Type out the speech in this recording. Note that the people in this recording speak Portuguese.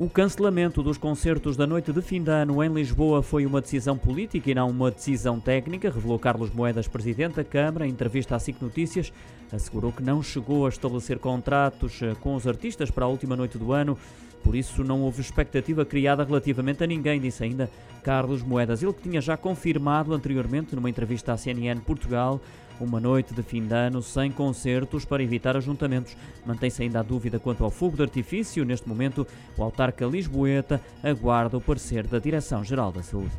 O cancelamento dos concertos da noite de fim de ano em Lisboa foi uma decisão política e não uma decisão técnica, revelou Carlos Moedas, presidente da Câmara, em entrevista à SIC Notícias. Assegurou que não chegou a estabelecer contratos eh, com os artistas para a última noite do ano, por isso não houve expectativa criada relativamente a ninguém, disse ainda Carlos Moedas. Ele que tinha já confirmado anteriormente, numa entrevista à CNN Portugal, uma noite de fim de ano sem concertos para evitar ajuntamentos. Mantém-se ainda a dúvida quanto ao fogo de artifício. Neste momento, o autarca Lisboeta aguarda o parecer da Direção-Geral da Saúde.